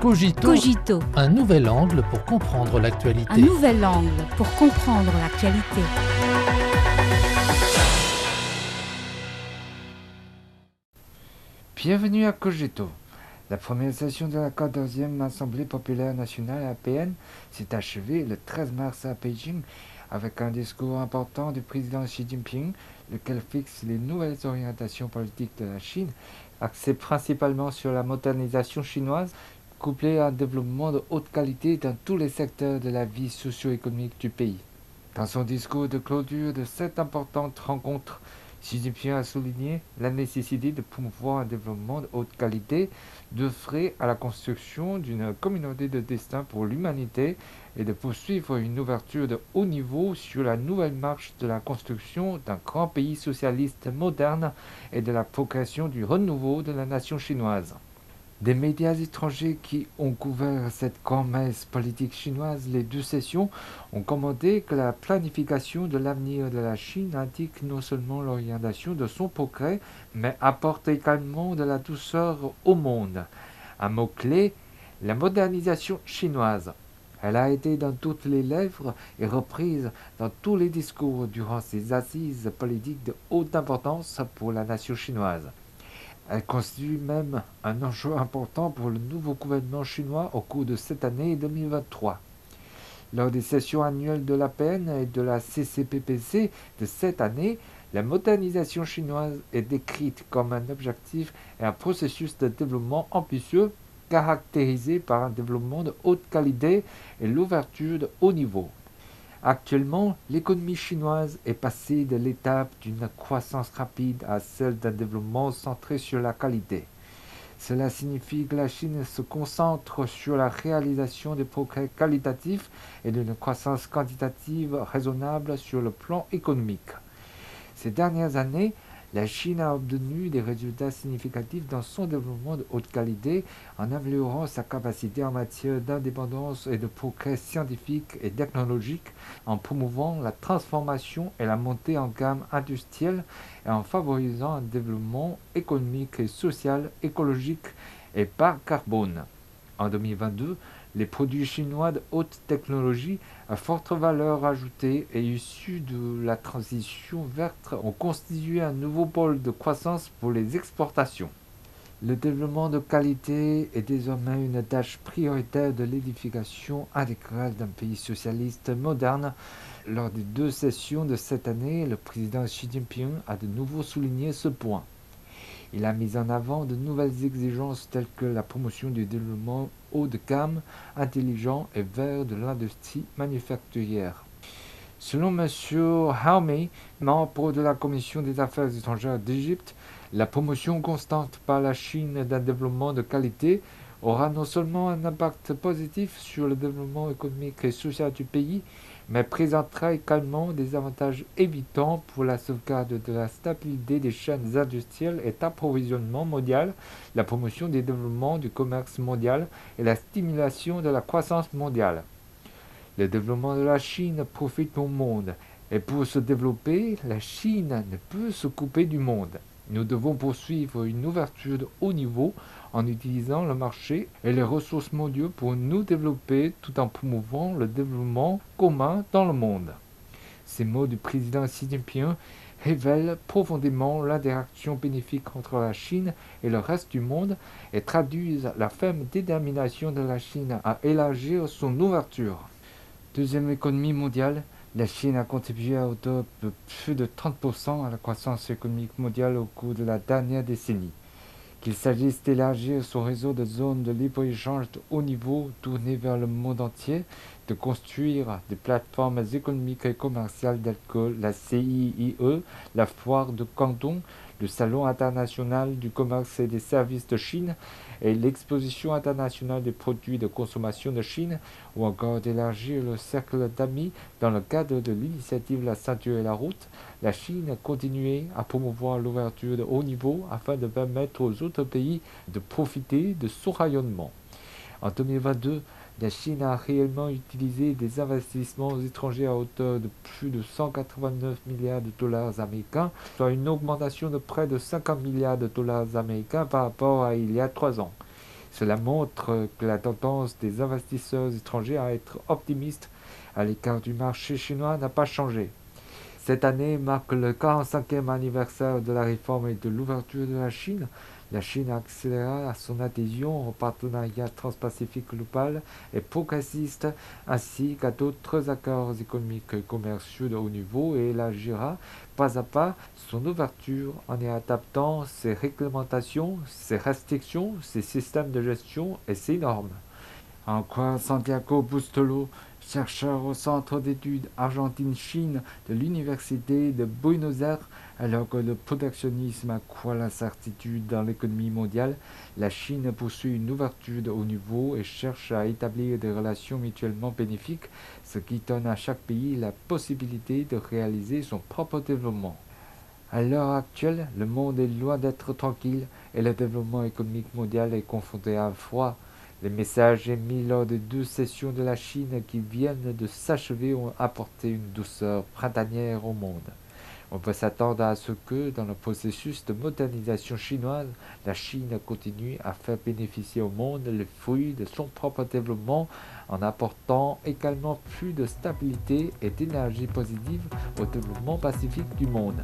Cogito, Cogito, un nouvel angle pour comprendre l'actualité. un nouvel angle pour comprendre l'actualité. Bienvenue à Cogito. La première session de la 14e Assemblée populaire nationale APN s'est achevée le 13 mars à Beijing avec un discours important du président Xi Jinping, lequel fixe les nouvelles orientations politiques de la Chine, axées principalement sur la modernisation chinoise, couplée à un développement de haute qualité dans tous les secteurs de la vie socio-économique du pays. Dans son discours de clôture de cette importante rencontre, Xi Jinping a souligné la nécessité de promouvoir un développement de haute qualité, d'œuvrer à la construction d'une communauté de destin pour l'humanité et de poursuivre une ouverture de haut niveau sur la nouvelle marche de la construction d'un grand pays socialiste moderne et de la progression du renouveau de la nation chinoise. Des médias étrangers qui ont couvert cette grand-messe politique chinoise les deux sessions ont commenté que la planification de l'avenir de la Chine indique non seulement l'orientation de son progrès, mais apporte également de la douceur au monde. Un mot-clé, la modernisation chinoise. Elle a été dans toutes les lèvres et reprise dans tous les discours durant ces assises politiques de haute importance pour la nation chinoise. Elle constitue même un enjeu important pour le nouveau gouvernement chinois au cours de cette année 2023. Lors des sessions annuelles de l'APN et de la CCPPC de cette année, la modernisation chinoise est décrite comme un objectif et un processus de développement ambitieux caractérisé par un développement de haute qualité et l'ouverture de haut niveau. Actuellement, l'économie chinoise est passée de l'étape d'une croissance rapide à celle d'un développement centré sur la qualité. Cela signifie que la Chine se concentre sur la réalisation des progrès qualitatifs et d'une croissance quantitative raisonnable sur le plan économique. Ces dernières années, la Chine a obtenu des résultats significatifs dans son développement de haute qualité en améliorant sa capacité en matière d'indépendance et de progrès scientifique et technologique, en promouvant la transformation et la montée en gamme industrielle et en favorisant un développement économique et social, écologique et bas carbone. En 2022, les produits chinois de haute technologie à forte valeur ajoutée et issus de la transition verte ont constitué un nouveau pôle de croissance pour les exportations. Le développement de qualité est désormais une tâche prioritaire de l'édification intégrale d'un pays socialiste moderne. Lors des deux sessions de cette année, le président Xi Jinping a de nouveau souligné ce point. Il a mis en avant de nouvelles exigences telles que la promotion du développement haut de gamme, intelligent et vert de l'industrie manufacturière. Selon M. Haumei, membre de la Commission des affaires étrangères d'Égypte, la promotion constante par la Chine d'un développement de qualité aura non seulement un impact positif sur le développement économique et social du pays, mais présentera également des avantages évitants pour la sauvegarde de la stabilité des chaînes industrielles et d'approvisionnement mondial, la promotion des développements du commerce mondial et la stimulation de la croissance mondiale. Le développement de la Chine profite au monde, et pour se développer, la Chine ne peut se couper du monde. Nous devons poursuivre une ouverture de haut niveau en utilisant le marché et les ressources mondiales pour nous développer tout en promouvant le développement commun dans le monde. Ces mots du président Xi Jinping révèlent profondément l'interaction bénéfique entre la Chine et le reste du monde et traduisent la ferme détermination de la Chine à élargir son ouverture. Deuxième économie mondiale, la Chine a contribué hauteur de plus de 30% à la croissance économique mondiale au cours de la dernière décennie. Qu'il s'agisse d'élargir son réseau de zones de libre-échange de haut niveau tournées vers le monde entier, de construire des plateformes économiques et commerciales telles que la CIIE, la foire de Canton, le Salon international du commerce et des services de Chine et l'exposition internationale des produits de consommation de Chine, ou encore d'élargir le cercle d'amis dans le cadre de l'initiative La ceinture et la route, la Chine a continué à promouvoir l'ouverture de haut niveau afin de permettre aux autres pays de profiter de son rayonnement. En 2022, la Chine a réellement utilisé des investissements étrangers à hauteur de plus de 189 milliards de dollars américains, soit une augmentation de près de 50 milliards de dollars américains par rapport à il y a trois ans. Cela montre que la tendance des investisseurs étrangers à être optimistes à l'écart du marché chinois n'a pas changé. Cette année marque le 45e anniversaire de la réforme et de l'ouverture de la Chine. La Chine accéléré son adhésion au partenariat transpacifique global et progressiste ainsi qu'à d'autres accords économiques et commerciaux de haut niveau et élargira pas à pas son ouverture en y adaptant ses réglementations, ses restrictions, ses systèmes de gestion et ses normes. En quoi Santiago Bustolo chercheur au Centre d'études Argentine-Chine de l'Université de Buenos Aires, alors que le protectionnisme accroît l'incertitude dans l'économie mondiale, la Chine poursuit une ouverture de haut niveau et cherche à établir des relations mutuellement bénéfiques, ce qui donne à chaque pays la possibilité de réaliser son propre développement. À l'heure actuelle, le monde est loin d'être tranquille et le développement économique mondial est confronté à un froid les messages émis lors des deux sessions de la Chine qui viennent de s'achever ont apporté une douceur printanière au monde. On peut s'attendre à ce que, dans le processus de modernisation chinoise, la Chine continue à faire bénéficier au monde les fruits de son propre développement en apportant également plus de stabilité et d'énergie positive au développement pacifique du monde.